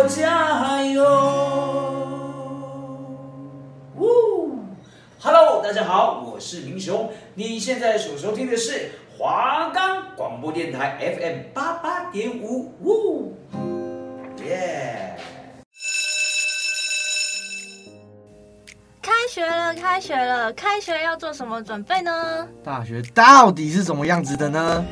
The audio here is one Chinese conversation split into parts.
我加油。呜，Hello，大家好，我是明雄，你现在所收听的是华冈广播电台 FM 八八点五，呜，耶。开学了，开学了，开学要做什么准备呢？大学到底是什么样子的呢？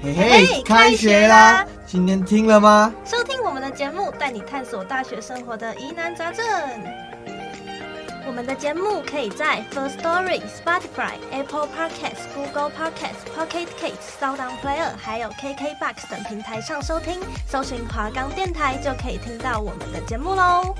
嘿嘿，开学啦！今天听了吗？收听我们的节目，带你探索大学生活的疑难杂症。我们的节目可以在 First Story、Spotify、Apple Podcasts、Google Podcasts、Pocket Casts、SoundOn Player，还有 KKBox 等平台上收听。搜寻华冈电台就可以听到我们的节目喽。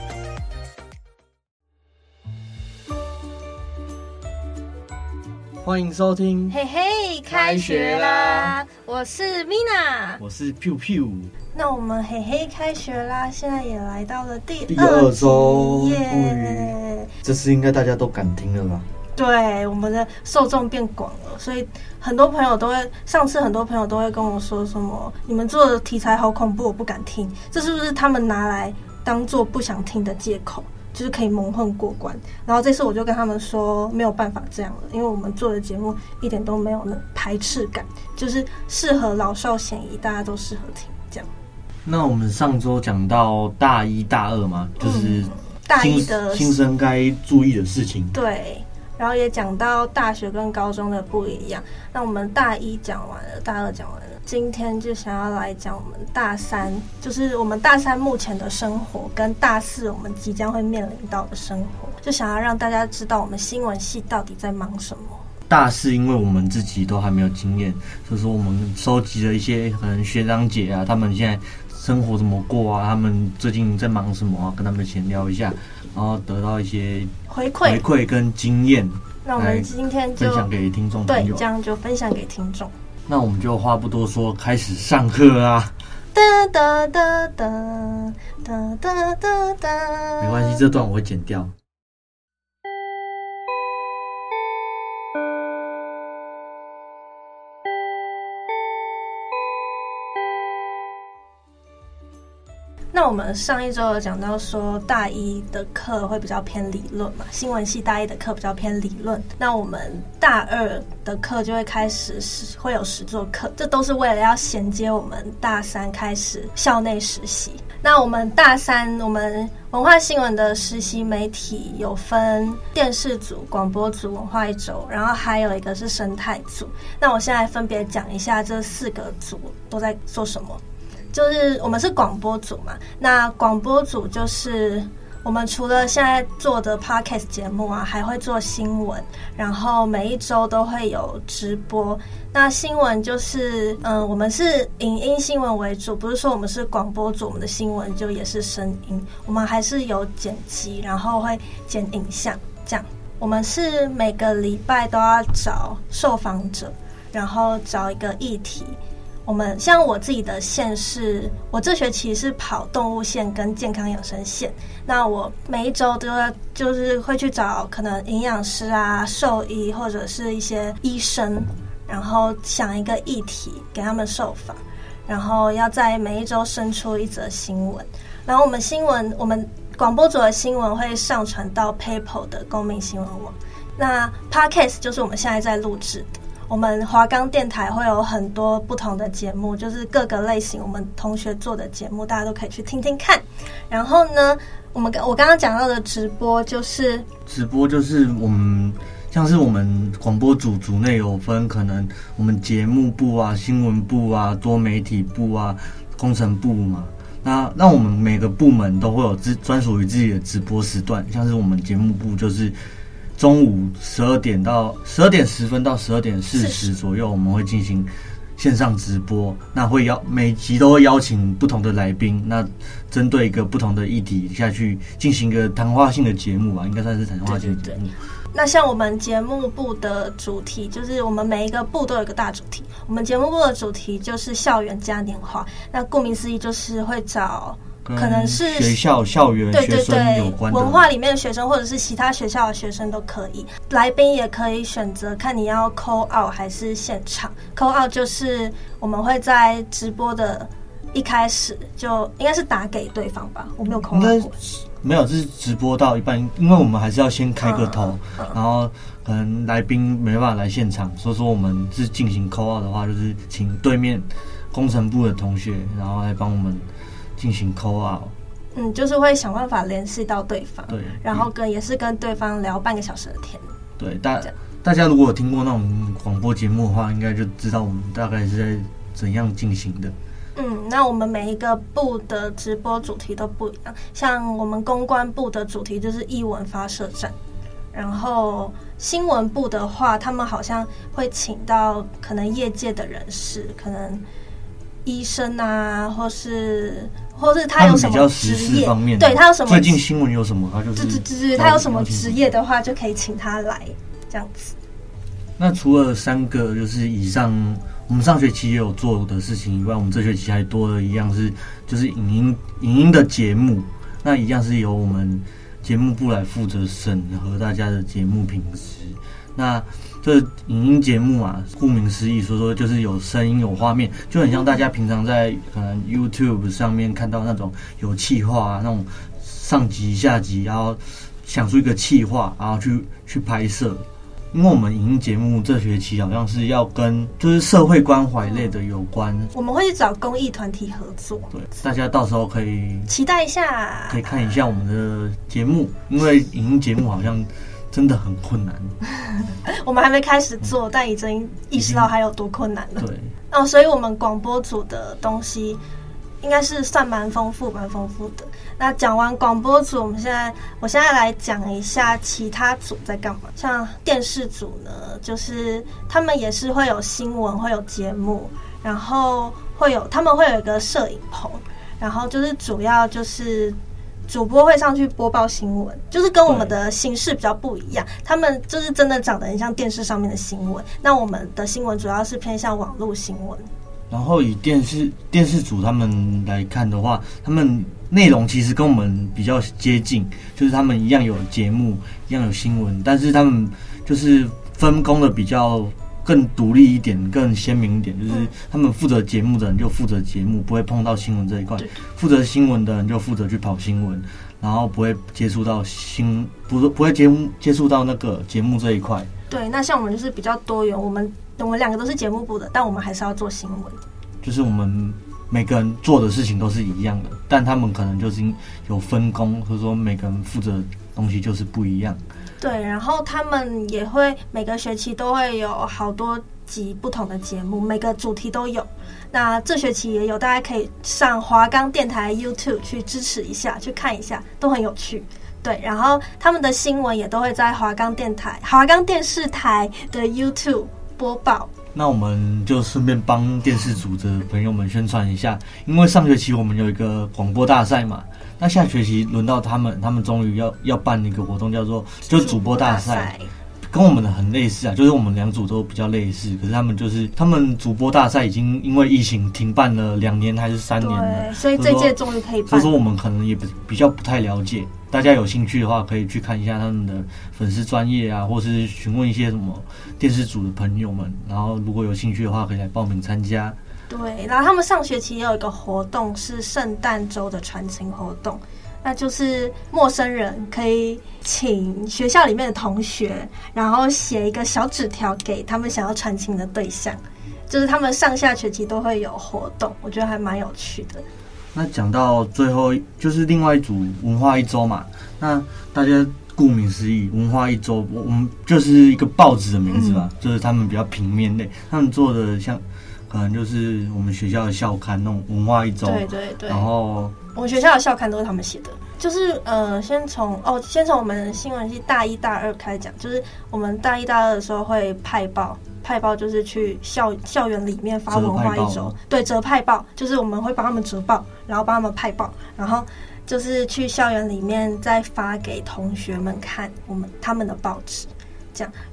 欢迎收听，嘿嘿，开学啦！我是 Mina，我是 Piu Piu。那我们嘿嘿开学啦，现在也来到了第第二周耶，yeah、这次应该大家都敢听了吧？对，我们的受众变广了，所以很多朋友都会，上次很多朋友都会跟我说什么：“你们做的题材好恐怖，我不敢听。”这是不是他们拿来当做不想听的借口？就是可以蒙混过关，然后这次我就跟他们说没有办法这样了，因为我们做的节目一点都没有那排斥感，就是适合老少咸宜，大家都适合听这样。那我们上周讲到大一大二嘛，就是大一的新生该注意的事情，对。然后也讲到大学跟高中的不一样。那我们大一讲完了，大二讲完了，今天就想要来讲我们大三，就是我们大三目前的生活，跟大四我们即将会面临到的生活，就想要让大家知道我们新闻系到底在忙什么。大四因为我们自己都还没有经验，所以说我们收集了一些可能学长姐啊，他们现在生活怎么过啊，他们最近在忙什么啊，跟他们闲聊一下。然后得到一些回馈、回馈跟经验，那我们今天就分享给听众朋友。对，这样就分享给听众。那我们就话不多说，开始上课啊！哒哒哒哒哒哒哒哒。没关系，这段我会剪掉。那我们上一周有讲到说，大一的课会比较偏理论嘛，新闻系大一的课比较偏理论。那我们大二的课就会开始是会有实作课，这都是为了要衔接我们大三开始校内实习。那我们大三，我们文化新闻的实习媒体有分电视组、广播组、文化一周，然后还有一个是生态组。那我现在分别讲一下这四个组都在做什么。就是我们是广播组嘛，那广播组就是我们除了现在做的 podcast 节目啊，还会做新闻，然后每一周都会有直播。那新闻就是，嗯，我们是影音新闻为主，不是说我们是广播组，我们的新闻就也是声音，我们还是有剪辑，然后会剪影像，这样。我们是每个礼拜都要找受访者，然后找一个议题。我们像我自己的线是，我这学期是跑动物线跟健康养生线。那我每一周都要就是会去找可能营养师啊、兽医或者是一些医生，然后想一个议题给他们受访，然后要在每一周生出一则新闻。然后我们新闻，我们广播组的新闻会上传到 PeoPo 的公民新闻网。那 Podcast 就是我们现在在录制的。我们华冈电台会有很多不同的节目，就是各个类型我们同学做的节目，大家都可以去听听看。然后呢，我们我刚刚讲到的直播就是直播，就是我们像是我们广播组组内有分，可能我们节目部啊、新闻部啊、多媒体部啊、工程部嘛。那那我们每个部门都会有自专属于自己的直播时段，像是我们节目部就是。中午十二点到十二点十分到十二点四十左右，我们会进行线上直播。那会邀每集都会邀请不同的来宾，那针对一个不同的议题下去进行一个谈话性的节目吧，应该算是谈话性的节目。对对对。那像我们节目部的主题，就是我们每一个部都有一个大主题。我们节目部的主题就是校园嘉年华。那顾名思义，就是会找。可能是学校校园学生有关文化里面的学生，或者是其他学校的学生都可以。来宾也可以选择看你要 call out 还是现场。call out 就是我们会在直播的一开始就应该是打给对方吧，我没有空。应该没有，这是直播到一半，因为我们还是要先开个头，然后可能来宾没办法来现场，所以说我们是进行 call out 的话，就是请对面工程部的同学，然后来帮我们进行 call out。嗯，就是会想办法联系到对方，对，然后跟也是跟对方聊半个小时的天。对，大大家如果有听过那种广播节目的话，应该就知道我们大概是在怎样进行的。嗯，那我们每一个部的直播主题都不一样，像我们公关部的主题就是译文发射站，然后新闻部的话，他们好像会请到可能业界的人士，可能医生啊，或是或是他有什么职业方面，对他有什么最近新闻有什么，他就是对对对，他有什么职业的话，就可以请他来这样子。那除了三个就是以上。我们上学期也有做的事情以外，我们这学期还多了一样是，就是影音影音的节目，那一样是由我们节目部来负责审核大家的节目品质。那这影音节目啊，顾名思义，说说就是有声音有画面，就很像大家平常在可能 YouTube 上面看到那种有气化啊，那种上集下集，然后想出一个气化，然后去去拍摄。因为我们影音节目这学期好像是要跟就是社会关怀类的有关，我们会去找公益团体合作。对，大家到时候可以期待一下，可以看一下我们的节目，因为影音节目好像真的很困难。我们还没开始做，但已经意识到还有多困难了。对，哦，所以我们广播组的东西。应该是算蛮丰富，蛮丰富的。那讲完广播组，我们现在，我现在来讲一下其他组在干嘛。像电视组呢，就是他们也是会有新闻，会有节目，然后会有他们会有一个摄影棚，然后就是主要就是主播会上去播报新闻，就是跟我们的形式比较不一样。他们就是真的长得很像电视上面的新闻，那我们的新闻主要是偏向网络新闻。然后以电视电视组他们来看的话，他们内容其实跟我们比较接近，就是他们一样有节目，一样有新闻，但是他们就是分工的比较更独立一点，更鲜明一点。就是他们负责节目的人就负责节目，不会碰到新闻这一块；负责新闻的人就负责去跑新闻，然后不会接触到新，不是不会接接触到那个节目这一块。对，那像我们就是比较多元，我们。我们两个都是节目部的，但我们还是要做新闻。就是我们每个人做的事情都是一样的，但他们可能就是有分工，或者说每个人负责的东西就是不一样。对，然后他们也会每个学期都会有好多集不同的节目，每个主题都有。那这学期也有，大家可以上华冈电台 YouTube 去支持一下，去看一下，都很有趣。对，然后他们的新闻也都会在华冈电台、华冈电视台的 YouTube。播报，那我们就顺便帮电视组的朋友们宣传一下，因为上学期我们有一个广播大赛嘛，那下学期轮到他们，他们终于要要办一个活动，叫做就主播大赛，跟我们的很类似啊，就是我们两组都比较类似，可是他们就是他们主播大赛已经因为疫情停办了两年还是三年了，所以这届终于可以办，所以说我们可能也不比较不太了解。大家有兴趣的话，可以去看一下他们的粉丝专业啊，或是询问一些什么电视组的朋友们。然后如果有兴趣的话，可以来报名参加。对，然后他们上学期也有一个活动是圣诞周的传情活动，那就是陌生人可以请学校里面的同学，然后写一个小纸条给他们想要传情的对象，就是他们上下学期都会有活动，我觉得还蛮有趣的。那讲到最后，就是另外一组文化一周嘛。那大家顾名思义，文化一周，我我们就是一个报纸的名字吧，嗯、就是他们比较平面类，他们做的像，可能就是我们学校的校刊那种文化一周。对对对。然后我们学校的校刊都是他们写的，就是呃，先从哦，先从我们新闻系大一大二开始讲，就是我们大一大二的时候会派报。派报就是去校校园里面发文化一周，对，折派报就是我们会帮他们折报，然后帮他们派报，然后就是去校园里面再发给同学们看我们他们的报纸。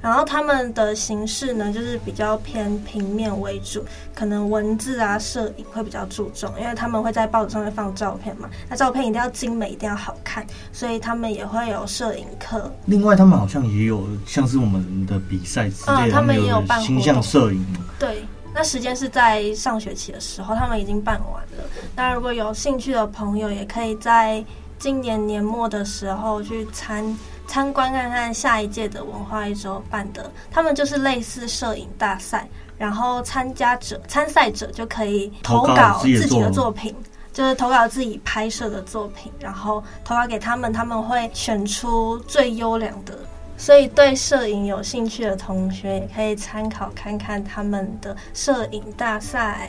然后他们的形式呢，就是比较偏平面为主，可能文字啊、摄影会比较注重，因为他们会在报纸上面放照片嘛，那照片一定要精美，一定要好看，所以他们也会有摄影课。另外，他们好像也有像是我们的比赛之类的，他们也有办形象摄影。对，那时间是在上学期的时候，他们已经办完了。那如果有兴趣的朋友，也可以在今年年末的时候去参参观看看下一届的文化一周办的，他们就是类似摄影大赛，然后参加者、参赛者就可以投稿自己的作品。就是投稿自己拍摄的作品，然后投稿给他们，他们会选出最优良的。所以对摄影有兴趣的同学也可以参考看看他们的摄影大赛。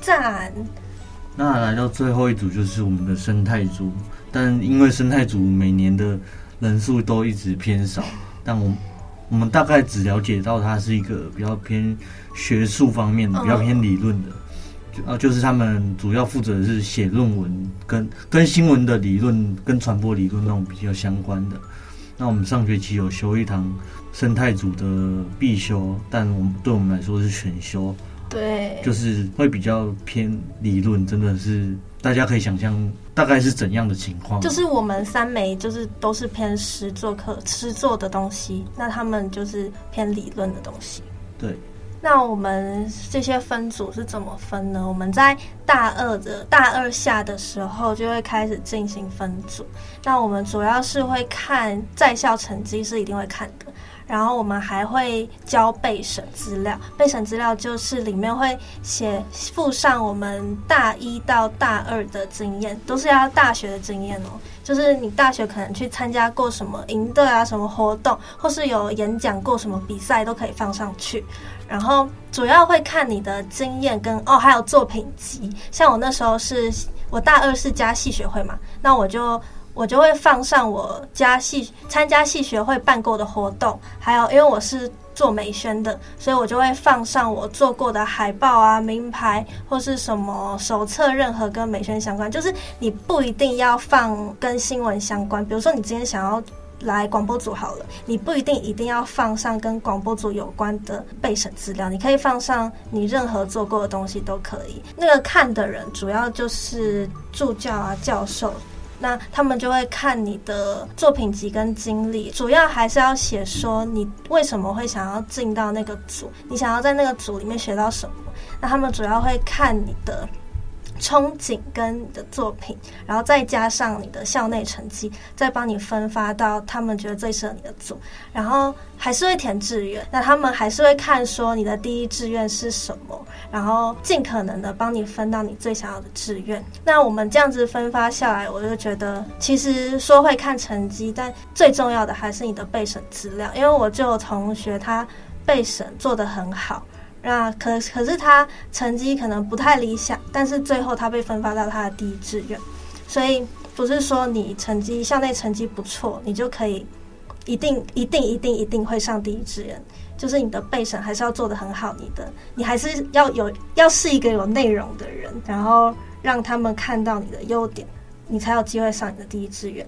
赞。那来到最后一组就是我们的生态组，但因为生态组每年的人数都一直偏少，但我我们大概只了解到它是一个比较偏学术方面的，比较偏理论的。就啊，就是他们主要负责的是写论文，跟跟新闻的理论、跟传播理论那种比较相关的。那我们上学期有修一堂生态组的必修，但我们对我们来说是选修。对，就是会比较偏理论，真的是大家可以想象大概是怎样的情况。就是我们三枚就是都是偏实作课、实作的东西，那他们就是偏理论的东西。对。那我们这些分组是怎么分呢？我们在大二的大二下的时候就会开始进行分组。那我们主要是会看在校成绩是一定会看的，然后我们还会交备审资料。备审资料就是里面会写附上我们大一到大二的经验，都是要大学的经验哦。就是你大学可能去参加过什么营队啊、什么活动，或是有演讲过什么比赛，都可以放上去。然后主要会看你的经验跟哦，还有作品集。像我那时候是我大二是加系学会嘛，那我就我就会放上我加系参加系学会办过的活动，还有因为我是做美宣的，所以我就会放上我做过的海报啊、名牌或是什么手册，任何跟美宣相关。就是你不一定要放跟新闻相关，比如说你今天想要。来广播组好了，你不一定一定要放上跟广播组有关的备审资料，你可以放上你任何做过的东西都可以。那个看的人主要就是助教啊、教授，那他们就会看你的作品集跟经历，主要还是要写说你为什么会想要进到那个组，你想要在那个组里面学到什么。那他们主要会看你的。憧憬跟你的作品，然后再加上你的校内成绩，再帮你分发到他们觉得最适合你的组，然后还是会填志愿。那他们还是会看说你的第一志愿是什么，然后尽可能的帮你分到你最想要的志愿。那我们这样子分发下来，我就觉得其实说会看成绩，但最重要的还是你的备审资料，因为我就有同学他备审做得很好。那可可是他成绩可能不太理想，但是最后他被分发到他的第一志愿，所以不是说你成绩校内成绩不错，你就可以一定一定一定一定会上第一志愿，就是你的备审还是要做的很好，你的你还是要有要是一个有内容的人，然后让他们看到你的优点，你才有机会上你的第一志愿。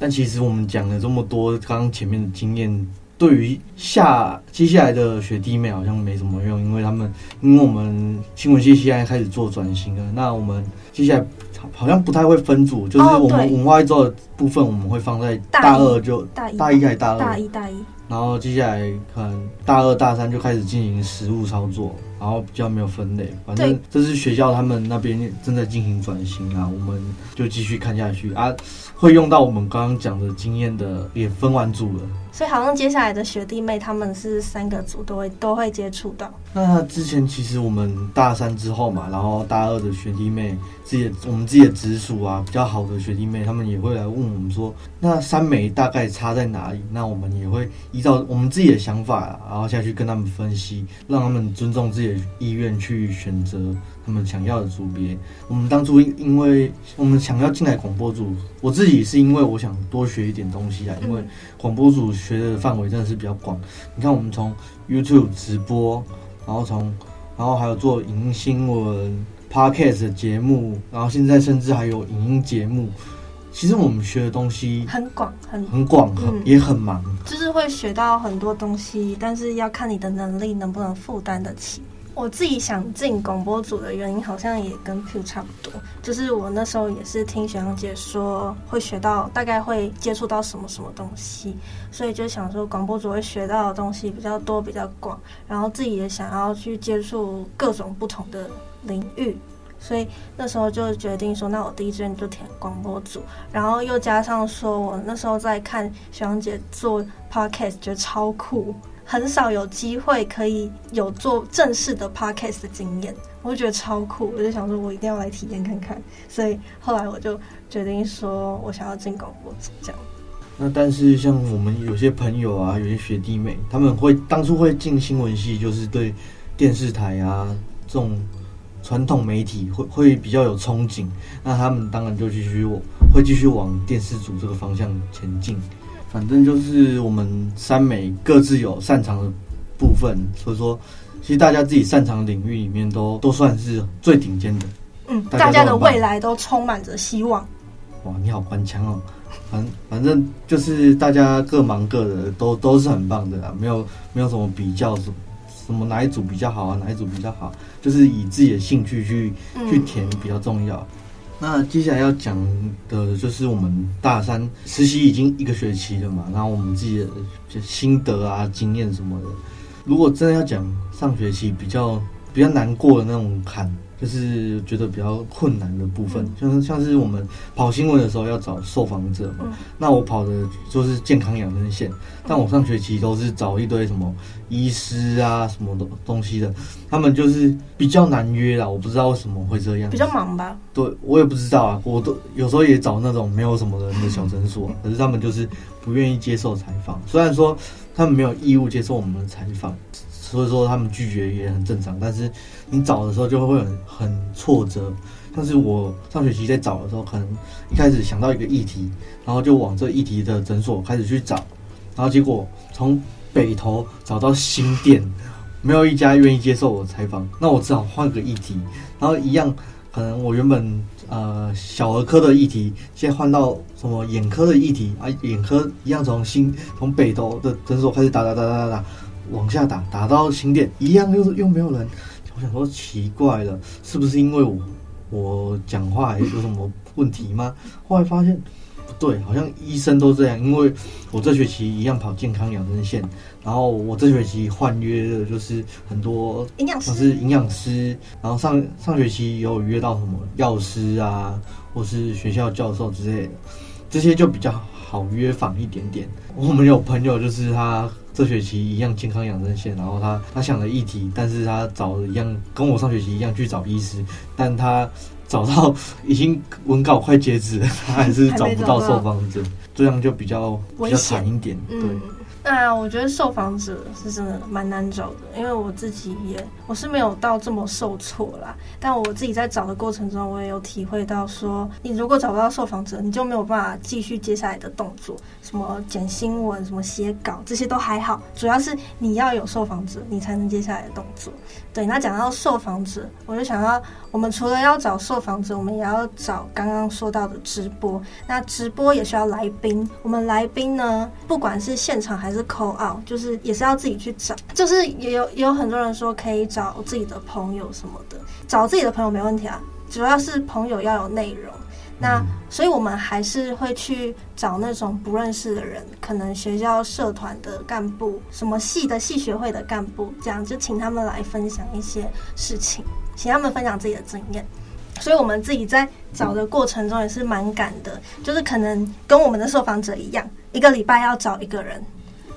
但其实我们讲了这么多，刚刚前面的经验。对于下接下来的学弟妹好像没什么用，因为他们因为我们新闻系现在开始做转型了，那我们接下来好像不太会分组，就是我们文化一周的部分我们会放在大二就大一大一还是大二大一大一，然后接下来可能大二大三就开始进行实物操作，然后比较没有分类，反正这是学校他们那边正在进行转型啊，我们就继续看下去啊，会用到我们刚刚讲的经验的也分完组了。所以好像接下来的学弟妹他们是三个组都会都会接触到。那之前其实我们大三之后嘛，然后大二的学弟妹自己我们自己的直属啊比较好的学弟妹，他们也会来问我们说，那三枚大概差在哪里？那我们也会依照我们自己的想法，然后下去跟他们分析，让他们尊重自己的意愿去选择他们想要的组别。我们当初因为我们想要进来广播组，我自己是因为我想多学一点东西啊，因为广播组。学的范围真的是比较广，你看我们从 YouTube 直播，然后从，然后还有做影音新闻、Podcast 的节目，然后现在甚至还有影音节目。其实我们学的东西很广，很很广，很也很忙，就是会学到很多东西，但是要看你的能力能不能负担得起。我自己想进广播组的原因，好像也跟 Piu 差不多，就是我那时候也是听学长姐说会学到，大概会接触到什么什么东西，所以就想说广播组会学到的东西比较多、比较广，然后自己也想要去接触各种不同的领域，所以那时候就决定说，那我第一志愿就填广播组，然后又加上说我那时候在看学长姐做 Podcast，觉得超酷。很少有机会可以有做正式的 podcast 的经验，我就觉得超酷，我就想说，我一定要来体验看看。所以后来我就决定说，我想要进广播组这样。那但是像我们有些朋友啊，有些学弟妹，他们会当初会进新闻系，就是对电视台啊这种传统媒体会会比较有憧憬，那他们当然就继续会继续往电视组这个方向前进。反正就是我们三美各自有擅长的部分，所以说，其实大家自己擅长的领域里面都都算是最顶尖的。嗯，大家的未来都充满着希望。哇，你好官腔哦！反反正就是大家各忙各的，都都是很棒的啦，没有没有什么比较什么什么哪一组比较好啊，哪一组比较好，就是以自己的兴趣去去填比较重要。那接下来要讲的就是我们大三实习已经一个学期了嘛，然后我们自己的就心得啊、经验什么的。如果真的要讲上学期比较比较难过的那种坎。就是觉得比较困难的部分，像像是我们跑新闻的时候要找受访者嘛，那我跑的就是健康养生线，但我上学期都是找一堆什么医师啊什么东东西的，他们就是比较难约啦，我不知道为什么会这样，比较忙吧？对，我也不知道啊，我都有时候也找那种没有什么人的小诊所，可是他们就是不愿意接受采访，虽然说他们没有义务接受我们的采访。所以说他们拒绝也很正常，但是你找的时候就会很很挫折。像是我上学期在找的时候，可能一开始想到一个议题，然后就往这议题的诊所开始去找，然后结果从北头找到新店，没有一家愿意接受我采访，那我只好换个议题，然后一样可能我原本呃小儿科的议题，现在换到什么眼科的议题啊，眼科一样从新从北头的诊所开始打打打打打。往下打，打到新店一样，又又没有人。我想说奇怪了，是不是因为我我讲话有什么问题吗？后来发现不对，好像医生都这样。因为我这学期一样跑健康养生线，然后我这学期换约的就是很多营养师，是营养师。然后上上学期有约到什么药师啊，或是学校教授之类的，这些就比较好约访一点点。我们有朋友就是他。这学期一样健康养生线，然后他他想了议题，但是他找了一样跟我上学期一样去找医师，但他找到已经文稿快截止了，他还是找不到受访者，这样就比较比较惨一点，对。那我觉得受访者是真的蛮难找的，因为我自己也我是没有到这么受挫啦。但我自己在找的过程中，我也有体会到说，你如果找不到受访者，你就没有办法继续接下来的动作，什么剪新闻、什么写稿，这些都还好。主要是你要有受访者，你才能接下来的动作。对，那讲到受访者，我就想到，我们除了要找受访者，我们也要找刚刚说到的直播。那直播也需要来宾，我们来宾呢，不管是现场还是 call out，就是也是要自己去找。就是也有也有很多人说可以找自己的朋友什么的，找自己的朋友没问题啊，主要是朋友要有内容。那所以，我们还是会去找那种不认识的人，可能学校社团的干部，什么系的系学会的干部，这样就请他们来分享一些事情，请他们分享自己的经验。所以，我们自己在找的过程中也是蛮赶的，就是可能跟我们的受访者一样，一个礼拜要找一个人，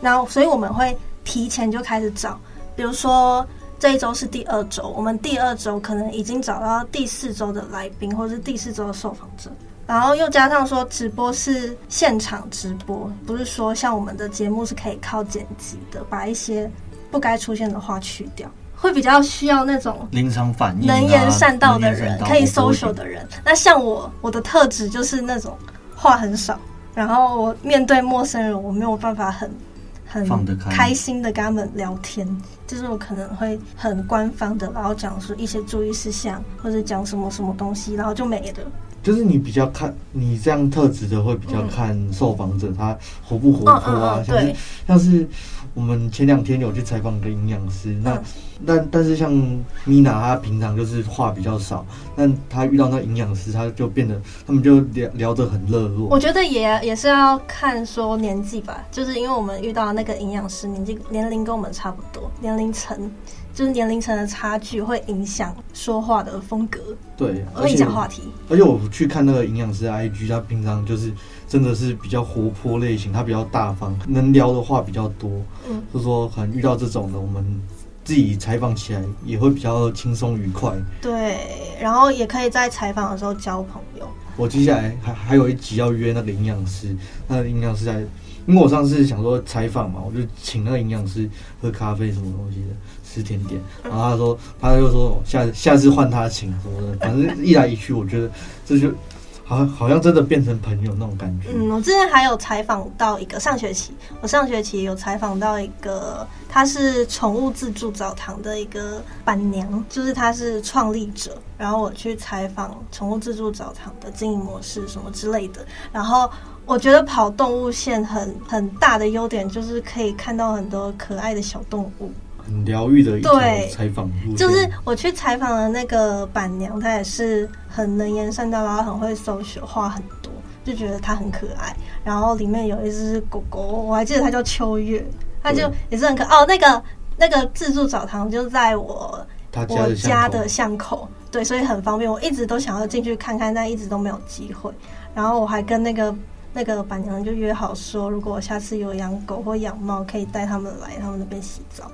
然后所以我们会提前就开始找，比如说。这一周是第二周，我们第二周可能已经找到第四周的来宾，或者是第四周的受访者，然后又加上说直播是现场直播，不是说像我们的节目是可以靠剪辑的，把一些不该出现的话去掉，会比较需要那种临场反应、能言善道的人，可以 social 的人。那像我，我的特质就是那种话很少，然后我面对陌生人，我没有办法很很开心的跟他们聊天。就是我可能会很官方的，然后讲说一些注意事项，或者讲什么什么东西，然后就没了。就是你比较看你这样特质的，会比较看受访者他活不活泼啊，像是像是我们前两天有去采访一个营养师，那但但是像米娜她平常就是话比较少，但她遇到那营养师，她就变得他们就聊聊得很热络。我觉得也也是要看说年纪吧，就是因为我们遇到那个营养师年纪年龄跟我们差不多，年龄层。就是年龄层的差距会影响说话的风格，对，会影响话题。而且我去看那个营养师的 IG，他平常就是真的是比较活泼类型，他比较大方，能聊的话比较多。嗯，就是说可能遇到这种的，我们自己采访起来也会比较轻松愉快。对，然后也可以在采访的时候交朋友。我接下来还还有一集要约那个营养师，那个营养师在。因为我上次想说采访嘛，我就请那个营养师喝咖啡什么东西的，吃甜点。然后他说，他就说下下次换他请什么的，反正一来一去，我觉得这就好好像真的变成朋友那种感觉。嗯，我之前还有采访到一个上学期，我上学期有采访到一个，他是宠物自助澡堂的一个板娘，就是他是创立者。然后我去采访宠物自助澡堂的经营模式什么之类的，然后。我觉得跑动物线很很大的优点就是可以看到很多可爱的小动物，疗愈的一种采访。就是我去采访的那个板娘，她也是很能言善道，然后很会 social，话很多，就觉得她很可爱。然后里面有一只狗狗，我还记得它叫秋月，它就也是很可爱哦。那个那个自助澡堂就在我我家的巷口，对，所以很方便。我一直都想要进去看看，但一直都没有机会。然后我还跟那个。那个板娘就约好说，如果我下次有养狗或养猫，可以带他们来他们那边洗澡。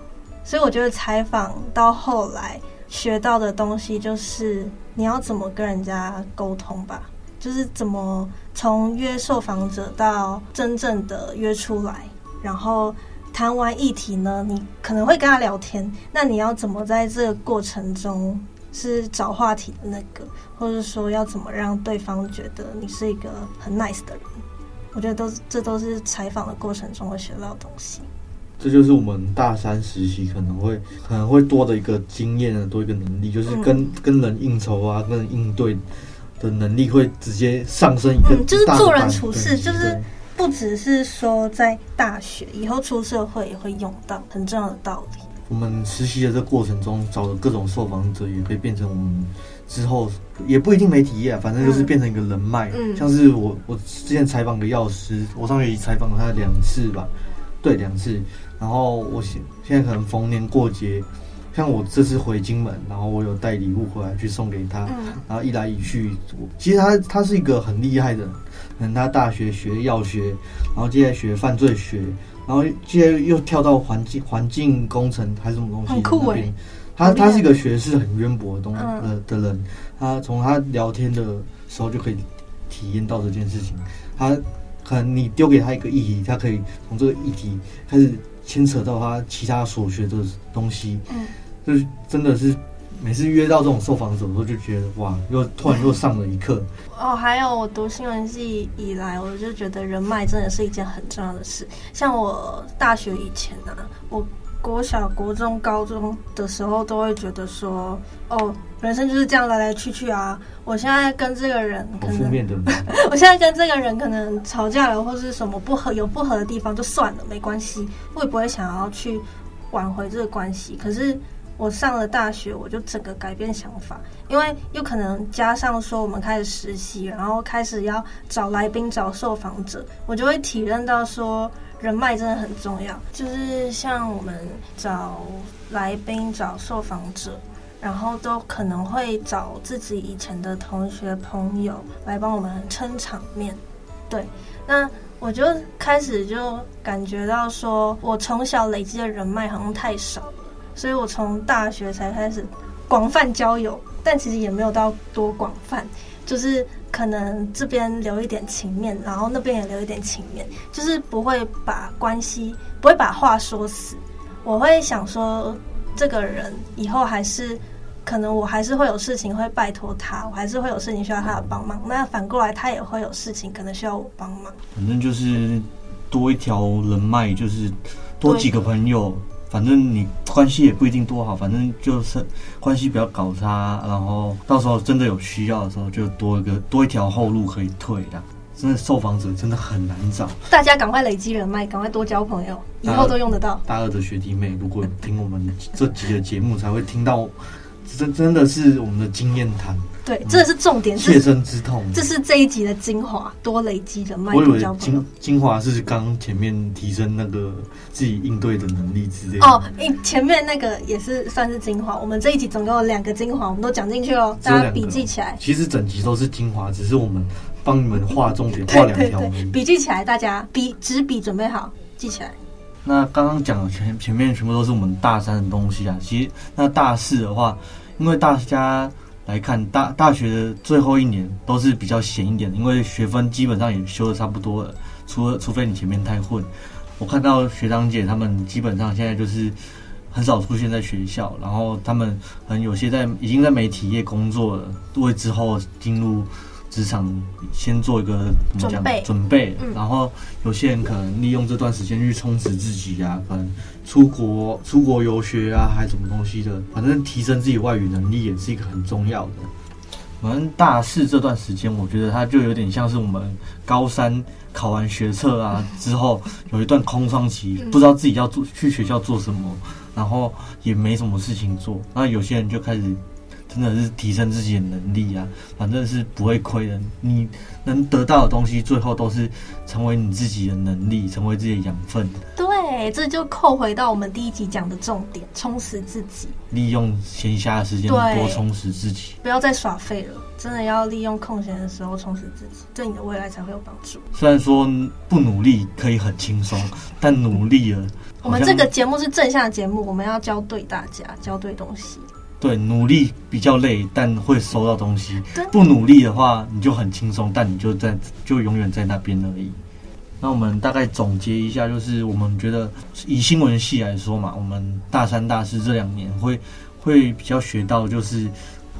所以我觉得采访到后来学到的东西，就是你要怎么跟人家沟通吧，就是怎么从约受访者到真正的约出来，然后谈完议题呢，你可能会跟他聊天，那你要怎么在这个过程中是找话题的那个，或者说要怎么让对方觉得你是一个很 nice 的人。我觉得都这都是采访的过程中会学到的东西。这就是我们大三实习可能会可能会多的一个经验的多一个能力，就是跟、嗯、跟人应酬啊，跟人应对的能力会直接上升一个、嗯。就是做人处事，就是不只是说在大学以后出社会也会用到很重要的道理。我们实习的这个过程中找的各种受访者，也可以变成我们。之后也不一定没体验，反正就是变成一个人脉。嗯，像是我我之前采访个药师，我上学期采访了他两次吧，对，两次。然后我现现在可能逢年过节，像我这次回金门，然后我有带礼物回来去送给他。嗯，然后一来一去，其实他他是一个很厉害的人，可能他大学学药学，然后接下来学犯罪学，然后接下来又跳到环境环境工程还是什么东西，很酷欸。他他是一个学识很渊博的东呃的的人，他从他聊天的时候就可以体验到这件事情。他可能你丢给他一个议题，他可以从这个议题开始牵扯到他其他所学的东西。嗯，就是真的是每次约到这种受访者的时候，就觉得哇，又突然又上了一课。哦，还有我读新闻系以来，我就觉得人脉真的是一件很重要的事。像我大学以前呢、啊，我。国小、国中、高中的时候，都会觉得说：“哦，人生就是这样来来去去啊。”我现在跟这个人可能，我现在跟这个人可能吵架了，或是什么不合，有不合的地方就算了，没关系，我也不会想要去挽回这个关系。可是我上了大学，我就整个改变想法，因为又可能加上说我们开始实习，然后开始要找来宾、找受访者，我就会体认到说。人脉真的很重要，就是像我们找来宾、找受访者，然后都可能会找自己以前的同学、朋友来帮我们撑场面。对，那我就开始就感觉到说，我从小累积的人脉好像太少了，所以我从大学才开始广泛交友，但其实也没有到多广泛，就是。可能这边留一点情面，然后那边也留一点情面，就是不会把关系，不会把话说死。我会想说，这个人以后还是，可能我还是会有事情会拜托他，我还是会有事情需要他的帮忙。那反过来，他也会有事情可能需要我帮忙。反正就是多一条人脉，就是多几个朋友，反正你关系也不一定多好，反正就是关系不要搞差，然后到时候真的有需要的时候，就多一个多一条后路可以退的。真的受访者真的很难找，大家赶快累积人脉，赶快多交朋友，以后都用得到。大二的学弟妹，如果听我们这集的节目，才会听到，真真的是我们的经验谈。对，这是重点，切身之痛。这是这一集的精华，多累积人脉，我以为精精华是刚前面提升那个自己应对的能力之类的。哦，前面那个也是算是精华。我们这一集总共有两个精华，我们都讲进去哦，大家笔记起来。其实整集都是精华，只是我们帮你们画重点，画两条。笔记起来，大家笔纸笔准备好，记起来。那刚刚讲的前前面全部都是我们大三的东西啊。其实那大四的话，因为大家。来看大大学的最后一年都是比较闲一点，因为学分基本上也修的差不多了，除了除非你前面太混。我看到学长姐他们基本上现在就是很少出现在学校，然后他们很有些在已经在媒体业工作了，为之后进入。职场先做一个怎么讲准备，准备，然后有些人可能利用这段时间去充实自己啊，可能出国出国游学啊，还是什么东西的，反正提升自己外语能力也是一个很重要的。反正大四这段时间，我觉得它就有点像是我们高三考完学测啊之后有一段空窗期，不知道自己要做去学校做什么，然后也没什么事情做，那有些人就开始。真的是提升自己的能力啊，反正是不会亏的。你能得到的东西，最后都是成为你自己的能力，成为自己的养分。对，这就扣回到我们第一集讲的重点：充实自己，利用闲暇的时间多充实自己，不要再耍废了。真的要利用空闲的时候充实自己，对你的未来才会有帮助。虽然说不努力可以很轻松，但努力了，我们这个节目是正向的节目，我们要教对大家，教对东西。对，努力比较累，但会收到东西。不努力的话，你就很轻松，但你就在就永远在那边而已。那我们大概总结一下，就是我们觉得以新闻系来说嘛，我们大三、大四这两年会会比较学到就是。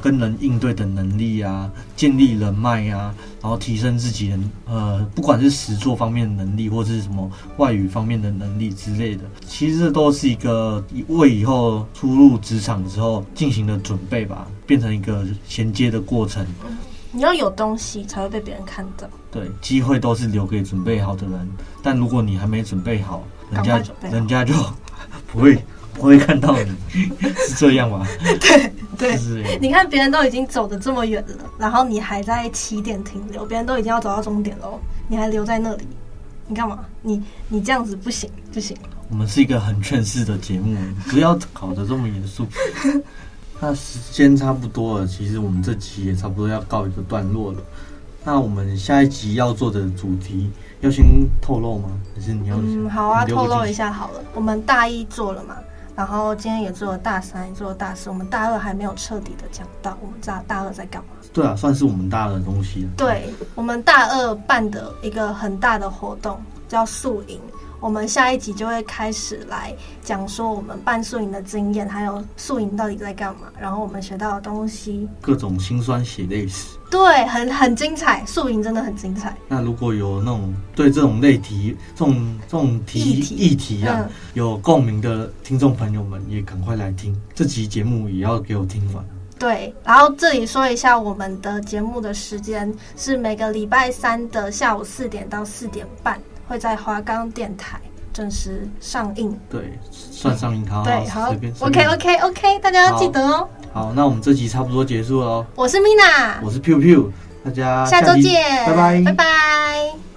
跟人应对的能力啊，建立人脉啊，然后提升自己的呃，不管是实作方面的能力，或者是什么外语方面的能力之类的，其实这都是一个为以后出入职场之后进行的准备吧，变成一个衔接的过程。你要有东西才会被别人看到。对，机会都是留给准备好的人，但如果你还没准备好，人家人家就 不会。不会看到你，是这样吗？对 对，对你看别人都已经走的这么远了，然后你还在起点停留，别人都已经要走到终点了，你还留在那里，你干嘛？你你这样子不行不行。我们是一个很劝世的节目，不要搞得这么严肃。那时间差不多了，其实我们这集也差不多要告一个段落了。那我们下一集要做的主题，要先透露吗？还是你要？嗯，好啊，透露一下好了。我们大一做了嘛？然后今天也做了大三，也做了大四，我们大二还没有彻底的讲到，我们大大二在干嘛？对啊，算是我们大二的东西。对，我们大二办的一个很大的活动叫宿营。我们下一集就会开始来讲说我们办宿营的经验，还有宿营到底在干嘛，然后我们学到的东西，各种辛酸血泪史。对，很很精彩，宿营真的很精彩。那如果有那种对这种类题、这种这种题议题，啊、嗯、有共鸣的听众朋友们，也赶快来听这集节目，也要给我听完。对，然后这里说一下我们的节目的时间是每个礼拜三的下午四点到四点半。会在华冈电台正式上映，对，算上映它，对，好，OK OK OK，大家要记得哦。好，那我们这集差不多结束了哦。我是 Mina，我是 Piu Piu，大家下周见，拜拜，拜拜。